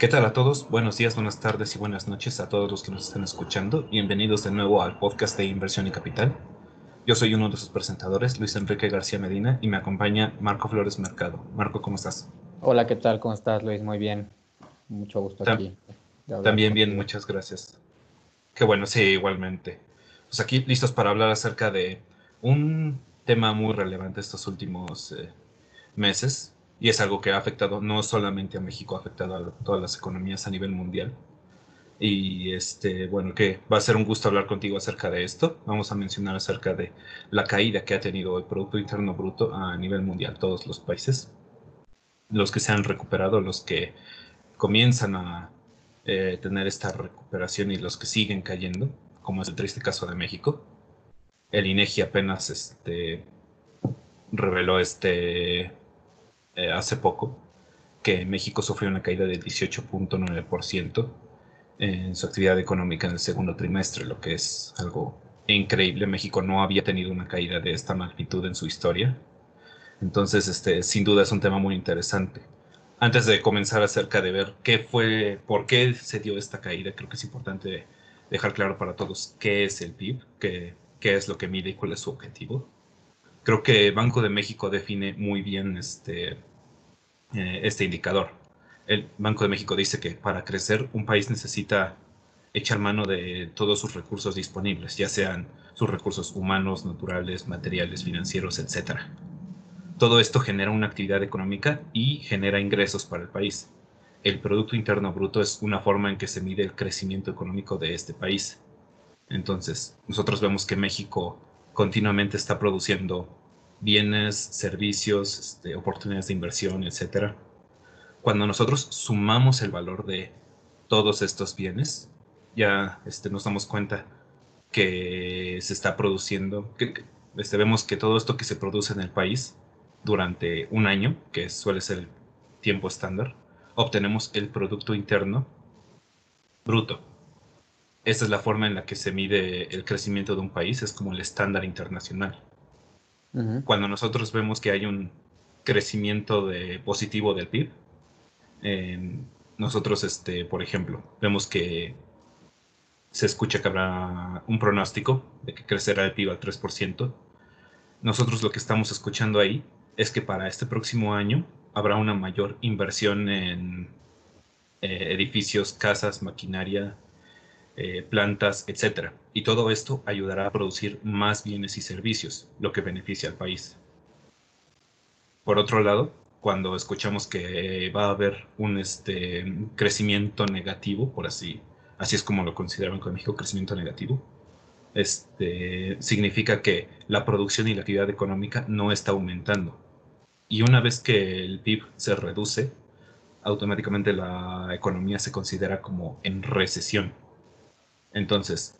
¿Qué tal a todos? Buenos días, buenas tardes y buenas noches a todos los que nos están escuchando. Bienvenidos de nuevo al podcast de Inversión y Capital. Yo soy uno de sus presentadores, Luis Enrique García Medina, y me acompaña Marco Flores Mercado. Marco, ¿cómo estás? Hola, ¿qué tal? ¿Cómo estás, Luis? Muy bien. Mucho gusto aquí. También bien, muchas gracias. Qué bueno, sí, igualmente. Pues aquí listos para hablar acerca de un tema muy relevante estos últimos eh, meses, y es algo que ha afectado no solamente a México, ha afectado a todas las economías a nivel mundial. Y este, bueno, que va a ser un gusto hablar contigo acerca de esto. Vamos a mencionar acerca de la caída que ha tenido el Producto Interno Bruto a nivel mundial, todos los países. Los que se han recuperado, los que comienzan a eh, tener esta recuperación y los que siguen cayendo, como es el triste caso de México. El INEGI apenas este, reveló este eh, hace poco que México sufrió una caída del 18.9% en su actividad económica en el segundo trimestre, lo que es algo increíble. México no había tenido una caída de esta magnitud en su historia. Entonces, este, sin duda es un tema muy interesante. Antes de comenzar acerca de ver qué fue, por qué se dio esta caída, creo que es importante dejar claro para todos qué es el PIB, qué, qué es lo que mide y cuál es su objetivo creo que Banco de México define muy bien este, eh, este indicador. El Banco de México dice que para crecer un país necesita echar mano de todos sus recursos disponibles, ya sean sus recursos humanos, naturales, materiales, financieros, etc. Todo esto genera una actividad económica y genera ingresos para el país. El Producto Interno Bruto es una forma en que se mide el crecimiento económico de este país. Entonces, nosotros vemos que México continuamente está produciendo bienes, servicios, este, oportunidades de inversión, etc. Cuando nosotros sumamos el valor de todos estos bienes, ya este, nos damos cuenta que se está produciendo, este, vemos que todo esto que se produce en el país durante un año, que suele ser el tiempo estándar, obtenemos el Producto Interno Bruto. Esta es la forma en la que se mide el crecimiento de un país, es como el estándar internacional. Cuando nosotros vemos que hay un crecimiento de, positivo del PIB, nosotros, este, por ejemplo, vemos que se escucha que habrá un pronóstico de que crecerá el PIB al 3%. Nosotros lo que estamos escuchando ahí es que para este próximo año habrá una mayor inversión en eh, edificios, casas, maquinaria, eh, plantas, etc. Y todo esto ayudará a producir más bienes y servicios, lo que beneficia al país. Por otro lado, cuando escuchamos que va a haber un este, crecimiento negativo, por así, así es como lo consideraban con México, crecimiento negativo, este, significa que la producción y la actividad económica no está aumentando. Y una vez que el PIB se reduce, automáticamente la economía se considera como en recesión. Entonces,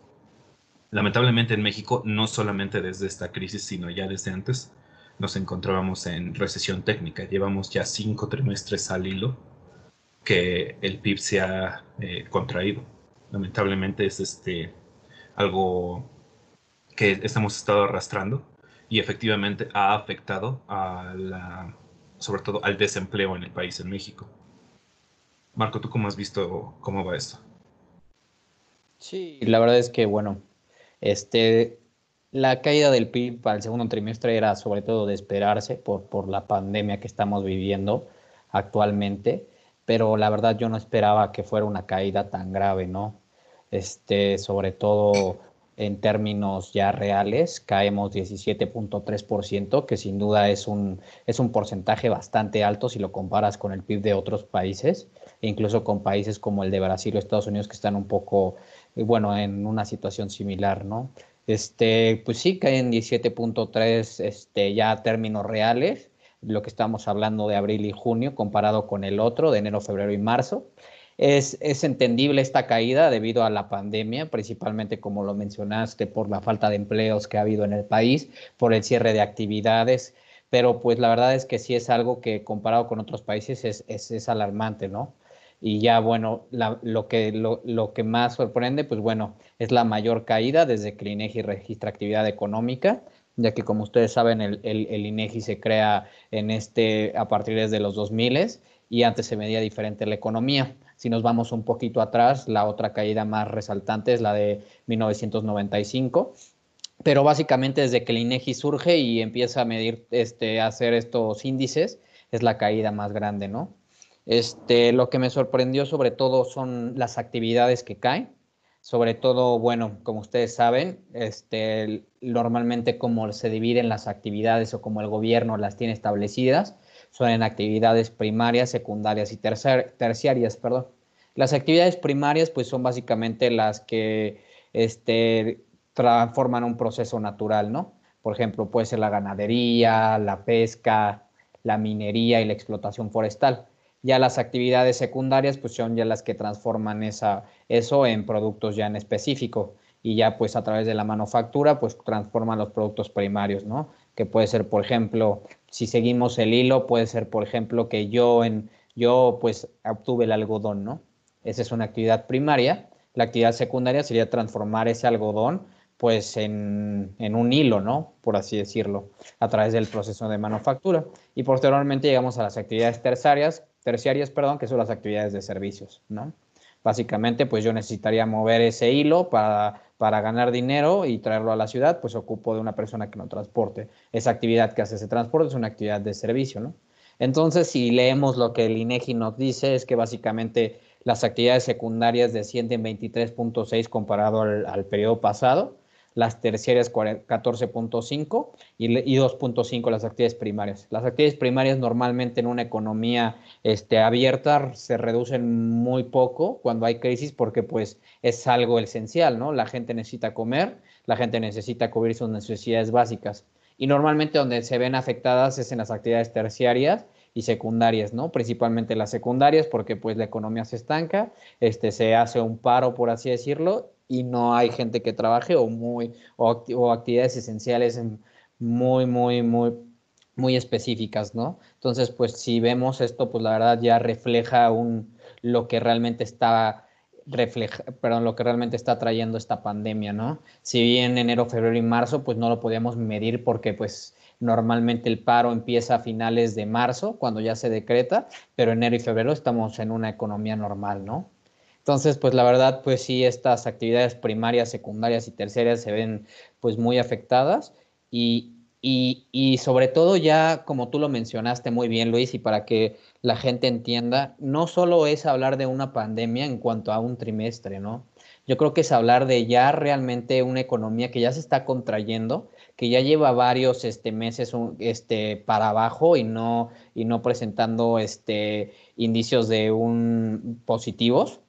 lamentablemente en México, no solamente desde esta crisis, sino ya desde antes, nos encontrábamos en recesión técnica. Llevamos ya cinco trimestres al hilo que el PIB se ha eh, contraído. Lamentablemente es este, algo que estamos estado arrastrando y efectivamente ha afectado a la, sobre todo al desempleo en el país, en México. Marco, ¿tú cómo has visto cómo va esto? Sí, la verdad es que, bueno, este, la caída del PIB para el segundo trimestre era sobre todo de esperarse por, por la pandemia que estamos viviendo actualmente, pero la verdad yo no esperaba que fuera una caída tan grave, ¿no? Este, sobre todo en términos ya reales, caemos 17.3%, que sin duda es un, es un porcentaje bastante alto si lo comparas con el PIB de otros países, e incluso con países como el de Brasil o Estados Unidos que están un poco bueno, en una situación similar, ¿no? Este, pues sí, caen 17.3 este, ya términos reales, lo que estamos hablando de abril y junio comparado con el otro de enero, febrero y marzo. Es, es, entendible esta caída debido a la pandemia, principalmente como lo mencionaste, por la falta de empleos que ha habido en el país, por el cierre de actividades, pero pues la verdad es que sí es algo que comparado con otros países es, es, es alarmante, ¿no? Y ya, bueno, lo, que, lo, que más sorprende, pues bueno, es la mayor caída desde que el INEGI registra actividad económica, ya que como ustedes saben, el, el, INEGI se crea en este, a partir de los 2000 y antes se medía diferente la economía. Si nos vamos un poquito atrás, la otra caída más resaltante es la de 1995. Pero básicamente desde que el INEGI surge y empieza a medir, este, a hacer estos índices, es la caída más grande, ¿no? Este, lo que me sorprendió sobre todo son las actividades que caen. Sobre todo, bueno, como ustedes saben, este, normalmente como se dividen las actividades o como el gobierno las tiene establecidas, son en actividades primarias, secundarias y terciarias, perdón. Las actividades primarias pues son básicamente las que este, transforman un proceso natural, ¿no? Por ejemplo, puede ser la ganadería, la pesca, la minería y la explotación forestal. Ya las actividades secundarias pues son ya las que transforman esa, eso en productos ya en específico y ya pues a través de la manufactura pues transforman los productos primarios, ¿no? Que puede ser, por ejemplo, si seguimos el hilo, puede ser, por ejemplo, que yo en yo pues obtuve el algodón, ¿no? Esa es una actividad primaria. La actividad secundaria sería transformar ese algodón pues en, en, un hilo, ¿no? Por así decirlo, a través del proceso de manufactura. Y posteriormente llegamos a las actividades terciarias, terciarias, perdón, que son las actividades de servicios, ¿no? Básicamente, pues yo necesitaría mover ese hilo para, para ganar dinero y traerlo a la ciudad, pues ocupo de una persona que lo transporte. Esa actividad que hace ese transporte es una actividad de servicio, ¿no? Entonces, si leemos lo que el INEGI nos dice, es que básicamente las actividades secundarias descienden 23.6 comparado al, al periodo pasado, las terciarias 14.5 y, 2.5 las actividades primarias. Las actividades primarias normalmente en una economía este, abierta se reducen muy poco cuando hay crisis porque pues es algo esencial, ¿no? La gente necesita comer, la gente necesita cubrir sus necesidades básicas y normalmente donde se ven afectadas es en las actividades terciarias y secundarias, ¿no? Principalmente las secundarias porque pues la economía se estanca, este, se hace un paro, por así decirlo, y no hay gente que trabaje o, muy, o, actividades esenciales muy, muy, muy, muy específicas, ¿no? Entonces, pues si vemos esto, pues la verdad ya refleja un, lo que realmente está refleja, perdón, lo que realmente está trayendo esta pandemia, ¿no? Si bien enero, febrero y marzo, pues no lo podíamos medir porque pues normalmente el paro empieza a finales de marzo, cuando ya se decreta, pero enero y febrero estamos en una economía normal, ¿no? Entonces, pues la verdad, pues sí, estas actividades primarias, secundarias y terciarias se ven pues muy afectadas y, y, sobre todo ya, como tú lo mencionaste muy bien, Luis, y para que la gente entienda, no solo es hablar de una pandemia en cuanto a un trimestre, ¿no? Yo creo que es hablar de ya realmente una economía que ya se está contrayendo, que ya lleva varios este, meses este, para abajo y no, y no presentando este, indicios de un positivos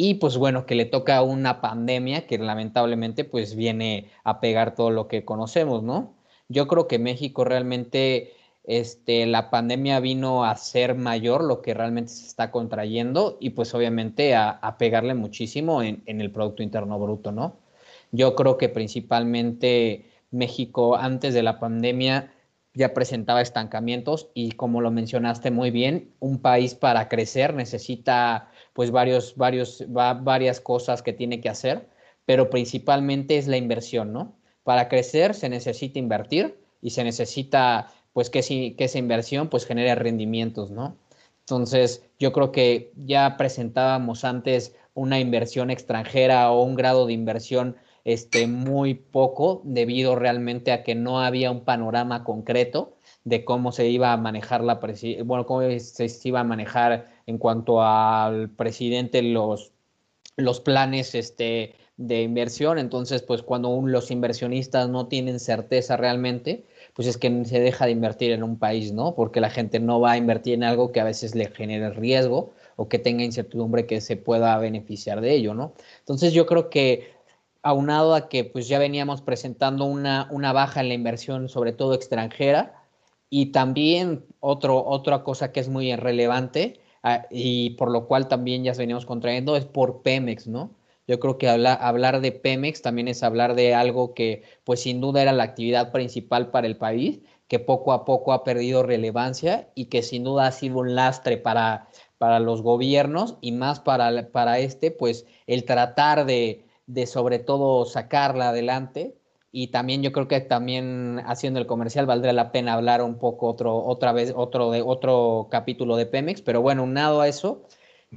y pues bueno, que le toca una pandemia que lamentablemente pues viene a pegar todo lo que conocemos, ¿no? Yo creo que México realmente, este, la pandemia vino a ser mayor lo que realmente se está contrayendo y pues obviamente a, pegarle muchísimo en, en, el Producto Interno Bruto, ¿no? Yo creo que principalmente México antes de la pandemia ya presentaba estancamientos y como lo mencionaste muy bien, un país para crecer necesita pues varios, varios, varias cosas que tiene que hacer, pero principalmente es la inversión, ¿no? Para crecer se necesita invertir y se necesita pues que, que esa inversión pues genere rendimientos, ¿no? Entonces, yo creo que ya presentábamos antes una inversión extranjera o un grado de inversión este, muy poco debido realmente a que no había un panorama concreto de cómo se iba a manejar la bueno, cómo se iba a manejar en cuanto al presidente los, los planes este, de inversión. Entonces, pues cuando los inversionistas no tienen certeza realmente, pues es que se deja de invertir en un país, ¿no? Porque la gente no va a invertir en algo que a veces le genere riesgo o que tenga incertidumbre que se pueda beneficiar de ello, ¿no? Entonces yo creo que aunado a que pues ya veníamos presentando una, una baja en la inversión, sobre todo extranjera, y también otro, otra cosa que es muy relevante y por lo cual también ya veníamos contrayendo es por Pemex, ¿no? Yo creo que hablar de Pemex también es hablar de algo que pues sin duda era la actividad principal para el país, que poco a poco ha perdido relevancia y que sin duda ha sido un lastre para, para los gobiernos y más para, para este, pues el tratar de, de sobre todo sacarla adelante y también yo creo que también haciendo el comercial valdría la pena hablar un poco otro, otra vez, otro, de, otro capítulo de Pemex, pero bueno, unado a eso,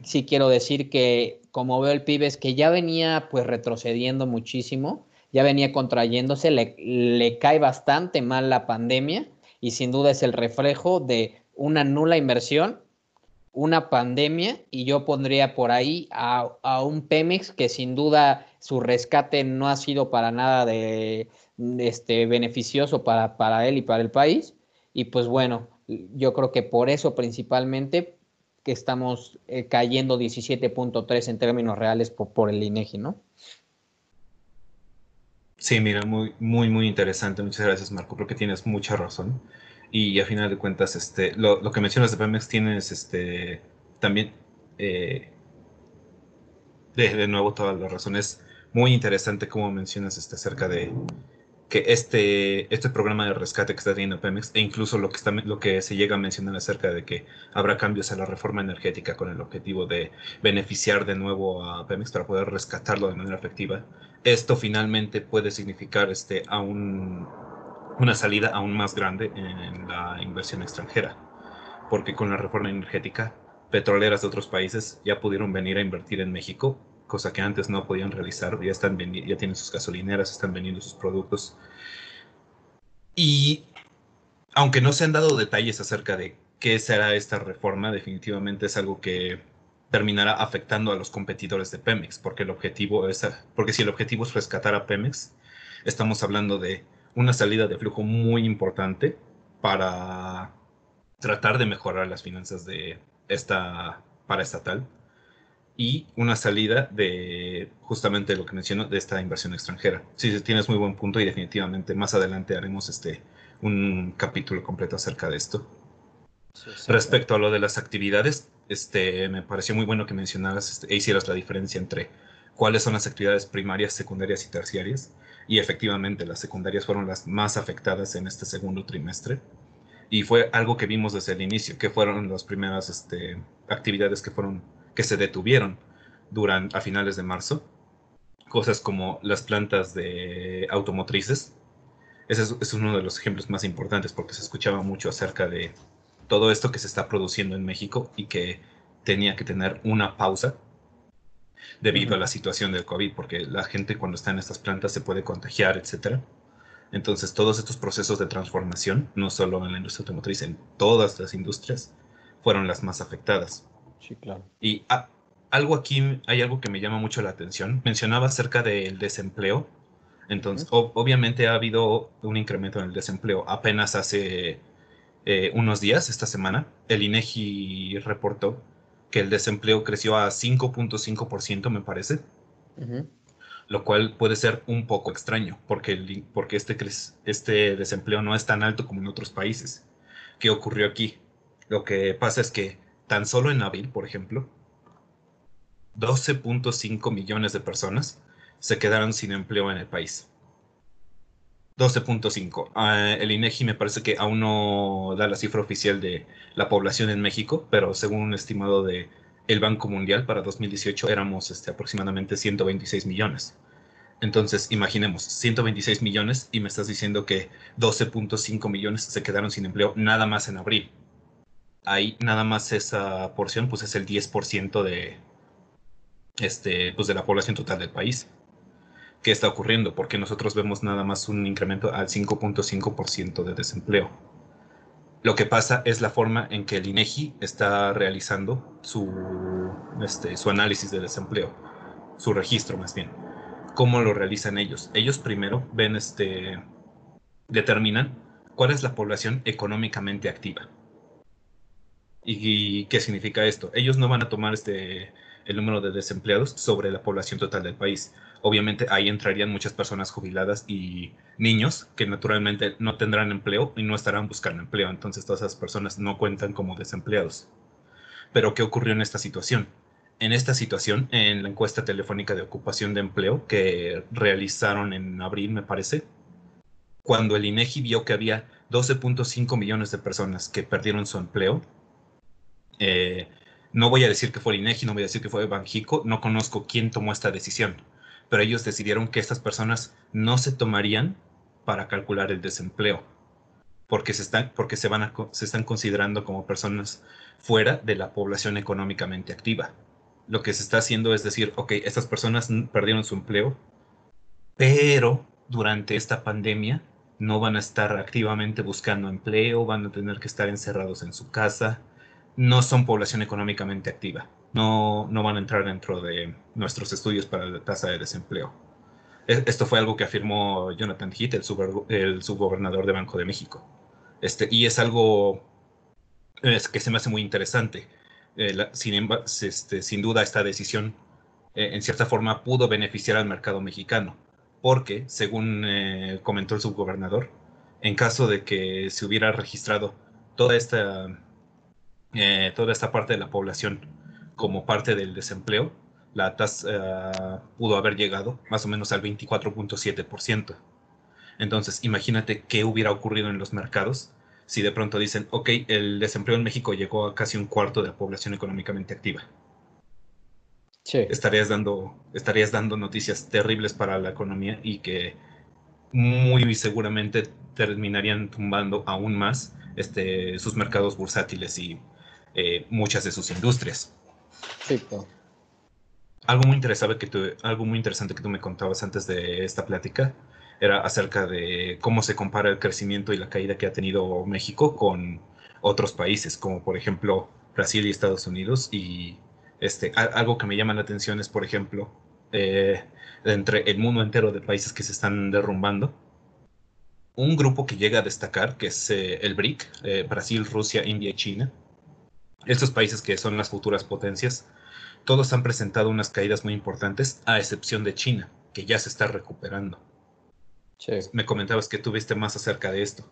sí quiero decir que como veo el PIB es que ya venía pues retrocediendo muchísimo, ya venía contrayéndose, le, le cae bastante mal la pandemia y sin duda es el reflejo de una nula inversión, una pandemia y yo pondría por ahí a, a un Pemex que sin duda su rescate no ha sido para nada de, este, beneficioso para, para él y para el país. Y pues bueno, yo creo que por eso principalmente que estamos eh, cayendo 17.3 en términos reales por, por, el INEGI, ¿no? Sí, mira, muy, muy, muy interesante. Muchas gracias, Marco. Creo que tienes mucha razón. Y a final de cuentas, este, lo, lo que mencionas de Pemex tienes este, también, eh, de, de, nuevo, todas las razones. Muy interesante como mencionas este, acerca de que este, este programa de rescate que está teniendo Pemex, e incluso lo que, está, lo que se llega a mencionar acerca de que habrá cambios a la reforma energética con el objetivo de beneficiar de nuevo a Pemex para poder rescatarlo de manera efectiva, esto finalmente puede significar este, a un, una salida aún más grande en la inversión extranjera, porque con la reforma energética, petroleras de otros países ya pudieron venir a invertir en México cosa que antes no podían realizar, ya, están ya tienen sus gasolineras, están vendiendo sus productos. Y aunque no se han dado detalles acerca de qué será esta reforma, definitivamente es algo que terminará afectando a los competidores de Pemex, porque el objetivo es, porque si el objetivo es rescatar a Pemex, estamos hablando de una salida de flujo muy importante para tratar de mejorar las finanzas de esta paraestatal y una salida de justamente lo que menciono de esta inversión extranjera. Sí, tienes muy buen punto y definitivamente más adelante haremos este un capítulo completo acerca de esto. Sí, sí, Respecto a lo de las actividades, este, me pareció muy bueno que mencionaras este, e hicieras la diferencia entre cuáles son las actividades primarias, secundarias y terciarias. Y efectivamente, las secundarias fueron las más afectadas en este segundo trimestre. Y fue algo que vimos desde el inicio, que fueron las primeras este, actividades que fueron que se detuvieron durante, a finales de marzo. Cosas como las plantas de automotrices. Ese es, es uno de los ejemplos más importantes porque se escuchaba mucho acerca de todo esto que se está produciendo en México y que tenía que tener una pausa debido a la situación del COVID, porque la gente cuando está en estas plantas se puede contagiar, etcétera. Entonces, todos estos procesos de transformación, no solo en la industria automotriz, en todas las industrias, fueron las más afectadas. Sí, claro. Y ah, algo aquí, hay algo que me llama mucho la atención. Mencionaba acerca del desempleo. Entonces, obviamente ha habido un incremento en el desempleo. Apenas hace eh, unos días, esta semana, el INEGI reportó que el desempleo creció a 5.5%, me parece. Lo cual puede ser un poco extraño, porque, el, porque este, este desempleo no es tan alto como en otros países. ¿Qué ocurrió aquí? Lo que pasa es que tan solo en abril, por ejemplo, 12.5 millones de personas se quedaron sin empleo en el país. 12.5. Uh, ah, el INEGI me parece que aún no da la cifra oficial de la población en México, pero según un estimado de el Banco Mundial para 2018 éramos este, aproximadamente 126 millones. Entonces, imaginemos, 126 millones y me estás diciendo que 12.5 millones se quedaron sin empleo nada más en abril ahí nada más esa porción pues es el 10% de, este, pues de la población total del país. ¿Qué está ocurriendo? Porque nosotros vemos nada más un incremento al 5.5% de desempleo. Lo que pasa es la forma en que el INEGI está realizando su, este, su análisis de desempleo, su registro más bien. ¿Cómo lo realizan ellos? Ellos primero ven, este, determinan cuál es la población económicamente activa ¿Y, qué significa esto? Ellos no van a tomar este, el número de desempleados sobre la población total del país. Obviamente ahí entrarían muchas personas jubiladas y niños que naturalmente no tendrán empleo y no estarán buscando empleo. Entonces todas esas personas no cuentan como desempleados. Pero ¿qué ocurrió en esta situación? En esta situación, en la encuesta telefónica de ocupación de empleo que realizaron en abril, me parece, cuando el INEGI vio que había 12.5 millones de personas que perdieron su empleo, eh, no voy a decir que fue el INEGI, no voy a decir que fue Banjico, no conozco quién tomó esta decisión, pero ellos decidieron que estas personas no se tomarían para calcular el desempleo. porque se están, porque se van se están considerando como personas fuera de la población económicamente activa. Lo que se está haciendo es decir, ok, estas personas perdieron su empleo, pero durante esta pandemia no van a estar activamente buscando empleo, van a tener que estar encerrados en su casa, no son población económicamente activa, no, no van a entrar dentro de nuestros estudios para la tasa de desempleo. E, esto fue algo que afirmó Jonathan Heath, el, el subgobernador de Banco de México. Este, y es algo que se me hace muy interesante. Eh, sin, este, sin, duda, esta decisión, eh, en cierta forma, pudo beneficiar al mercado mexicano, porque, según eh, comentó el subgobernador, en caso de que se hubiera registrado toda esta, toda esta parte de la población como parte del desempleo, la tasa pudo haber llegado más o menos al 24.7%. Entonces, imagínate qué hubiera ocurrido en los mercados si de pronto dicen, ok, el desempleo en México llegó a casi un cuarto de la población económicamente activa. Sí. Estarías dando, estarías dando noticias terribles para la economía y que muy seguramente terminarían tumbando aún más este, sus mercados bursátiles y eh, muchas de sus industrias. Sí, algo muy interesante que tú, algo muy interesante que tú me contabas antes de esta plática era acerca de cómo se compara el crecimiento y la caída que ha tenido México con otros países, como por ejemplo Brasil y Estados Unidos. Y este, algo que me llama la atención es, por ejemplo, eh, entre el mundo entero de países que se están derrumbando, un grupo que llega a destacar, que es eh, el BRIC, eh, Brasil, Rusia, India y China. Estos países que son las futuras potencias, todos han presentado unas caídas muy importantes, a excepción de China, que ya se está recuperando. Me comentabas que tuviste más acerca de esto.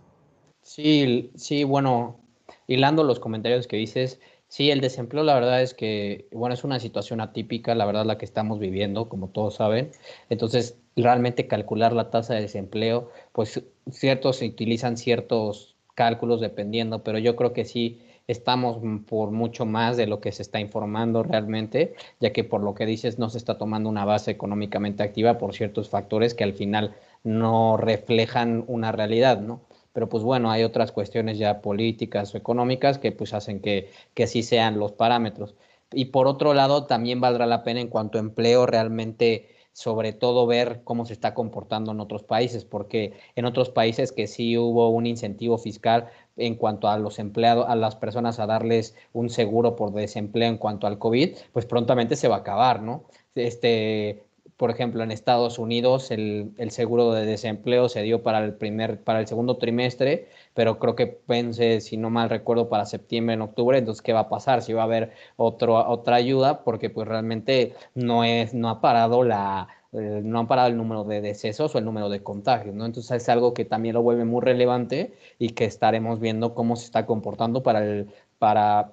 Sí, sí, bueno, hilando los comentarios que dices, sí, el desempleo la verdad es que, bueno, es una situación atípica, la verdad la que estamos viviendo, como todos saben. Entonces, realmente calcular la tasa de desempleo, pues ciertos se utilizan ciertos cálculos dependiendo, pero yo creo que sí estamos por mucho más de lo que se está informando realmente, ya que por lo que dices no se está tomando una base económicamente activa por ciertos factores que al final no reflejan una realidad, ¿no? Pero pues bueno, hay otras cuestiones ya políticas o económicas que pues hacen que, que así sean los parámetros. Y por otro lado, también valdrá la pena en cuanto a empleo realmente sobre todo ver cómo se está comportando en otros países, porque en otros países que sí hubo un incentivo fiscal en cuanto a los empleados, a las personas a darles un seguro por desempleo en cuanto al COVID, pues prontamente se va a acabar, ¿no? Este, por ejemplo, en Estados Unidos el, seguro de desempleo se dio para el primer, para el segundo trimestre, pero creo que pensé, si no mal recuerdo, para septiembre, en octubre. Entonces, ¿qué va a pasar? Si va a haber otro, otra ayuda, porque pues realmente no es, no ha parado la, eh, no han parado el número de decesos o el número de contagios, ¿no? Entonces es algo que también lo vuelve muy relevante y que estaremos viendo cómo se está comportando para el, para,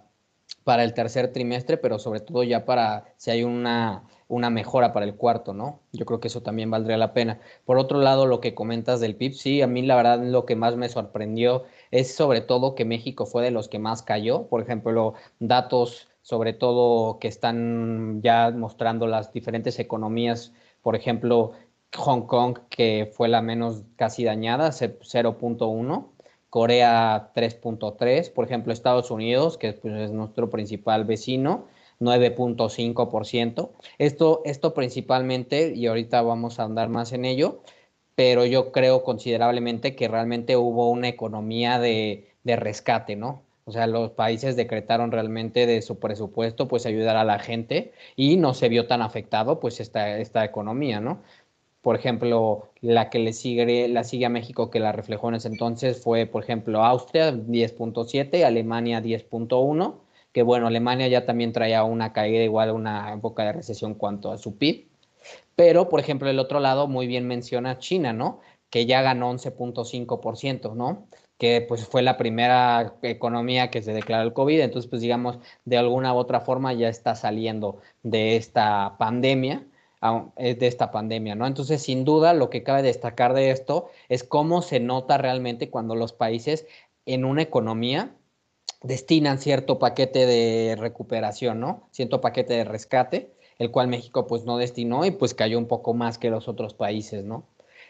para el tercer trimestre, pero sobre todo ya para si hay una una mejora para el cuarto, ¿no? Yo creo que eso también valdría la pena. Por otro lado, lo que comentas del PIB, sí, a mí la verdad lo que más me sorprendió es sobre todo que México fue de los que más cayó. Por ejemplo, datos sobre todo que están ya mostrando las diferentes economías, por ejemplo, Hong Kong, que fue la menos casi dañada, 0.1. Corea 3.3, por ejemplo Estados Unidos, que pues, es nuestro principal vecino, 9.5%. Esto, esto principalmente, y ahorita vamos a andar más en ello, pero yo creo considerablemente que realmente hubo una economía de, de rescate, ¿no? O sea, los países decretaron realmente de su presupuesto, pues ayudar a la gente y no se vio tan afectado, pues esta, esta economía, ¿no? Por ejemplo, la que le sigue, la sigue a México que la reflejó en ese entonces fue, por ejemplo, Austria 10.7, Alemania 10.1 que bueno, Alemania ya también traía una caída igual, una época de recesión cuanto a su PIB. Pero, por ejemplo, el otro lado muy bien menciona China, ¿no? Que ya ganó 11.5%, ¿no? Que pues fue la primera economía que se declaró el COVID, entonces pues digamos, de alguna u otra forma ya está saliendo de esta pandemia, eh, de esta pandemia, ¿no? Entonces, sin duda, lo que cabe destacar de esto es cómo se nota realmente cuando los países en una economía destinan cierto paquete de recuperación, ¿no? Cierto paquete de rescate, el cual México pues no destinó y pues cayó un poco más que los otros países, ¿no?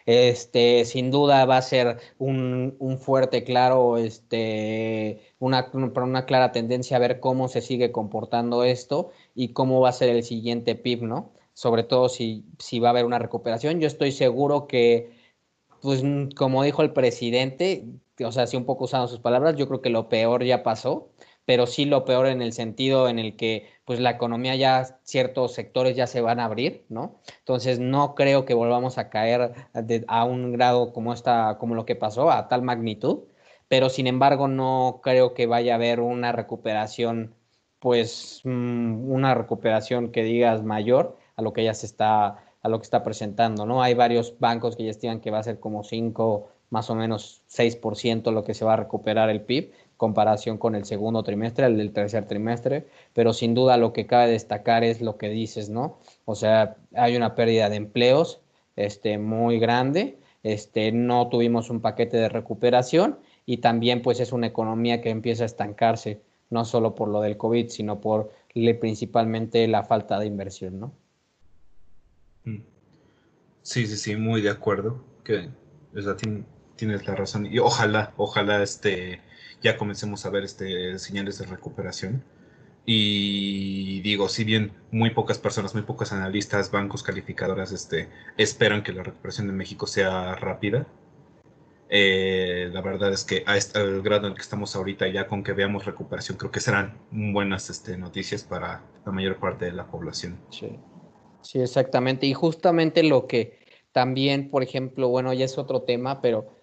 Este, sin duda va a ser un, fuerte, claro, este, una, una clara tendencia a ver cómo se sigue comportando esto y cómo va a ser el siguiente PIB, ¿no? Sobre todo si, si va a haber una recuperación. Yo estoy seguro que, pues, como dijo el presidente, o sea, si un poco usando sus palabras, yo creo que lo peor ya pasó pero sí lo peor en el sentido en el que pues la economía ya, ciertos sectores ya se van a abrir, ¿no? Entonces no creo que volvamos a caer a un grado como, esta, como lo que pasó, a tal magnitud, pero sin embargo no creo que vaya a haber una recuperación, pues mm, una recuperación que digas mayor a lo que ya se está, a lo que está presentando, ¿no? Hay varios bancos que ya estiman que va a ser como 5, más o menos 6% lo que se va a recuperar el PIB comparación con el segundo trimestre, el del tercer trimestre, pero sin duda lo que cabe destacar es lo que dices, ¿no? O sea, hay una pérdida de empleos este, muy grande, este, no tuvimos un paquete de recuperación y también pues es una economía que empieza a estancarse, no solo por lo del COVID, sino por principalmente la falta de inversión, ¿no? Mm. Sí, sí, sí, muy de acuerdo, que tienes la razón y ojalá, ojalá este ya comencemos a ver este, señales de recuperación. Y digo, si bien muy pocas personas, muy pocos analistas, bancos, calificadoras este, esperan que la recuperación de México sea rápida, eh, la verdad es que a este, al grado en el que estamos ahorita, ya con que veamos recuperación, creo que serán buenas este, noticias para la mayor parte de la población. Sí. sí, exactamente. Y justamente lo que también, por ejemplo, bueno, ya es otro tema, pero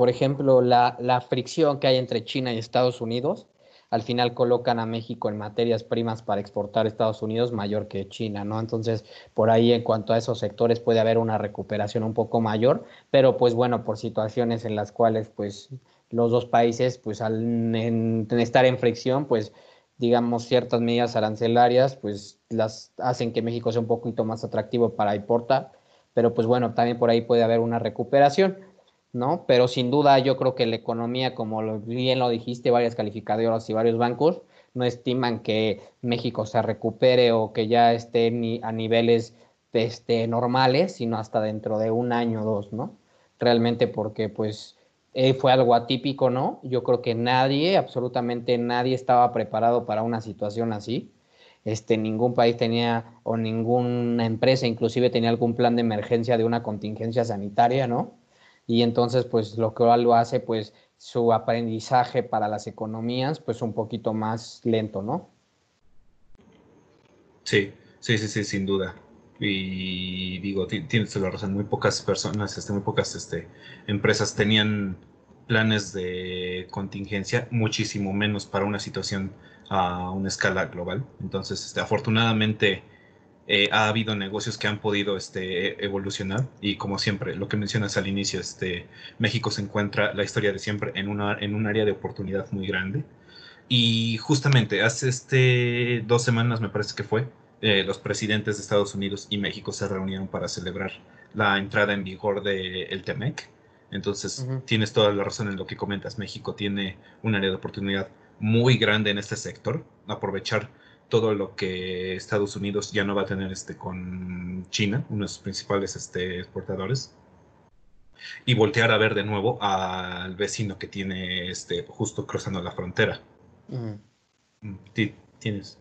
por ejemplo, la, fricción que hay entre China y Estados Unidos, al final colocan a México en materias primas para exportar a Estados Unidos mayor que China, ¿no? Entonces, por ahí en cuanto a esos sectores puede haber una recuperación un poco mayor, pero pues bueno, por situaciones en las cuales pues los dos países pues al estar en fricción, pues digamos ciertas medidas arancelarias pues las hacen que México sea un poquito más atractivo para importar, pero pues bueno, también por ahí puede haber una recuperación. ¿No? Pero sin duda yo creo que la economía, como bien lo dijiste, varias calificadoras y varios bancos no estiman que México se recupere o que ya esté a niveles este, normales, sino hasta dentro de un año o dos, ¿no? Realmente porque pues eh, fue algo atípico, ¿no? Yo creo que nadie, absolutamente nadie estaba preparado para una situación así. Este, ningún país tenía o ninguna empresa inclusive tenía algún plan de emergencia de una contingencia sanitaria, ¿no? Y entonces pues lo que lo hace pues su aprendizaje para las economías pues un poquito más lento, ¿no? Sí, sí, sí, sí, sin duda. Y digo, tienes la razón, muy pocas personas, este, muy pocas este, empresas tenían planes de contingencia, muchísimo menos para una situación a una escala global. Entonces, este, afortunadamente, eh, ha habido negocios que han podido este, evolucionar y como siempre, lo que mencionas al inicio, este, México se encuentra la historia de siempre en, una, en un área de oportunidad muy grande. Y justamente hace este, dos semanas, me parece que fue, eh, los presidentes de Estados Unidos y México se reunieron para celebrar la entrada en vigor del el TEMEC. Entonces, tienes toda la razón en lo que comentas. México tiene un área de oportunidad muy grande en este sector. Aprovechar todo lo que Estados Unidos ya no va a tener este con China, uno de sus principales este, exportadores, y voltear a ver de nuevo al vecino que tiene este justo cruzando la frontera. Mm, tienes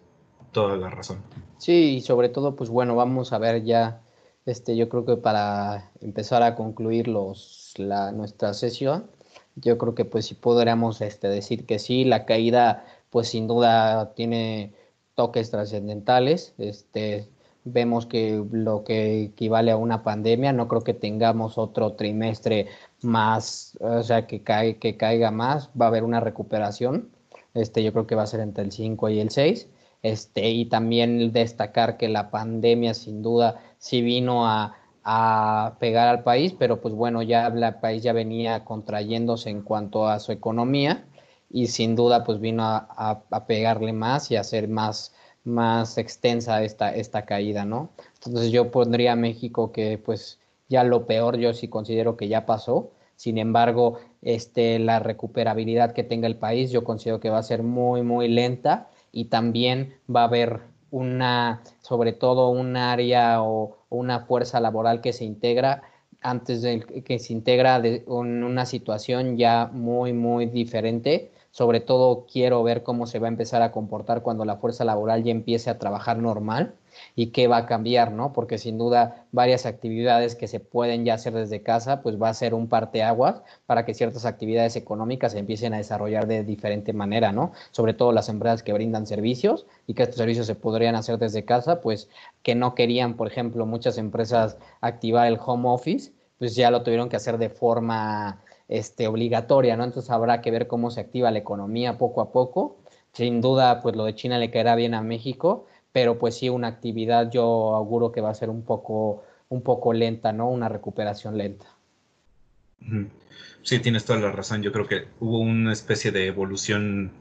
toda la razón. Sí, y sobre todo, pues bueno, vamos a ver ya, este, yo creo que para empezar a concluir los, la, nuestra sesión, yo creo que pues sí podríamos este, decir que sí, la caída pues sin duda tiene toques trascendentales. Este, vemos que lo que equivale a una pandemia, no creo que tengamos otro trimestre más, o sea, que, cae, que caiga más, va a haber una recuperación. Este, yo creo que va a ser entre el 5 y el 6. Este, y también destacar que la pandemia sin duda sí vino a, a pegar al país, pero pues bueno, ya el país ya venía contrayéndose en cuanto a su economía y sin duda pues vino a, a, pegarle más y hacer más, más extensa esta, esta caída, ¿no? Entonces yo pondría México que pues ya lo peor yo sí considero que ya pasó, sin embargo, este, la recuperabilidad que tenga el país yo considero que va a ser muy, muy lenta y también va a haber una, sobre todo un área o una fuerza laboral que se integra antes de que se integra de una situación ya muy, muy diferente. Sobre todo quiero ver cómo se va a empezar a comportar cuando la fuerza laboral ya empiece a trabajar normal y qué va a cambiar, ¿no? Porque sin duda varias actividades que se pueden ya hacer desde casa, pues va a ser un parteaguas para que ciertas actividades económicas se empiecen a desarrollar de diferente manera, ¿no? Sobre todo las empresas que brindan servicios y que estos servicios se podrían hacer desde casa, pues que no querían, por ejemplo, muchas empresas activar el home office, pues ya lo tuvieron que hacer de forma este, obligatoria, ¿no? Entonces habrá que ver cómo se activa la economía poco a poco. Sin duda, pues lo de China le caerá bien a México, pero pues sí, una actividad yo auguro que va a ser un poco, un poco lenta, ¿no? Una recuperación lenta. Sí, tienes toda la razón. Yo creo que hubo una especie de evolución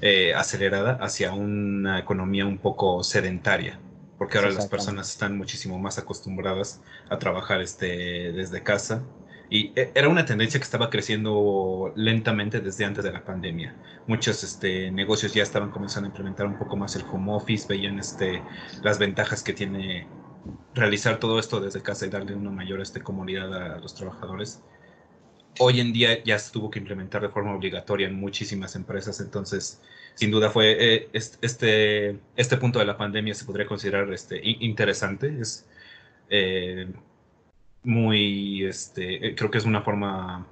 eh, acelerada hacia una economía un poco sedentaria, porque ahora las personas están muchísimo más acostumbradas a trabajar este, desde casa y e, era una tendencia que estaba creciendo lentamente desde antes de la pandemia. Muchos este, negocios ya estaban comenzando a implementar un poco más el home office, veían este, las ventajas que tiene realizar todo esto desde casa y darle una mayor este, comodidad a los trabajadores. Hoy en día ya se tuvo que implementar de forma obligatoria en muchísimas empresas, entonces sin duda fue eh, este, este punto de la pandemia se podría considerar este, interesante. Es, eh, muy, este, eh, creo que es una forma,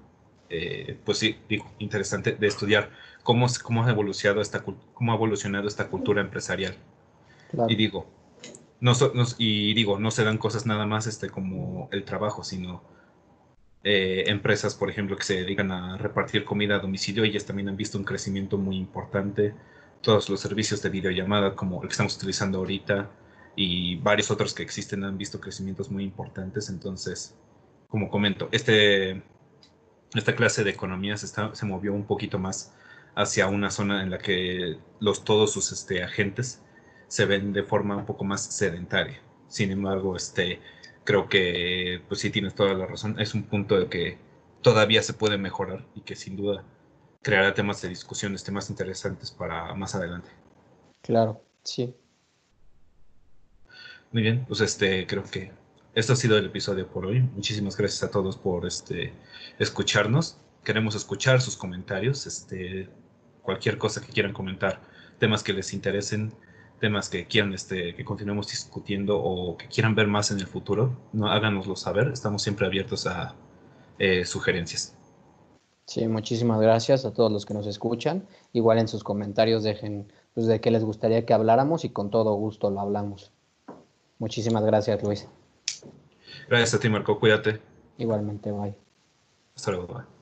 eh, pues sí, interesante de estudiar cómo, cómo, ha evolucionado esta, cómo ha evolucionado esta cultura empresarial. Y digo, no, y digo, no se dan cosas nada más este, como el trabajo, sino eh, empresas, por ejemplo, que se dedican a repartir comida a domicilio, ellas también han visto un crecimiento muy importante. Todos los servicios de videollamada, como el que estamos utilizando ahorita, y varios otros que existen han visto crecimientos muy importantes. Entonces, como comento, este, esta clase de economía se, está, se movió un poquito más hacia una zona en la que los, todos sus este, agentes se ven de forma un poco más sedentaria. Sin embargo, este, creo que, pues sí tienes toda la razón, es un punto de que todavía se puede mejorar y que sin duda creará temas de discusiones, temas interesantes para más adelante. Claro, sí. Muy bien, pues este, creo que esto ha sido el episodio por hoy. Muchísimas gracias a todos por este, escucharnos. Queremos escuchar sus comentarios, este, cualquier cosa que quieran comentar, temas que les interesen, temas que quieran este, que continuemos discutiendo o que quieran ver más en el futuro, no, háganoslo saber. Estamos siempre abiertos a eh, sugerencias. Sí, muchísimas gracias a todos los que nos escuchan. Igual en sus comentarios dejen pues, de qué les gustaría que habláramos y con todo gusto lo hablamos. Muchísimas gracias, Luis. Gracias a ti, Marco. Cuídate. Igualmente, bye. Hasta luego, bye.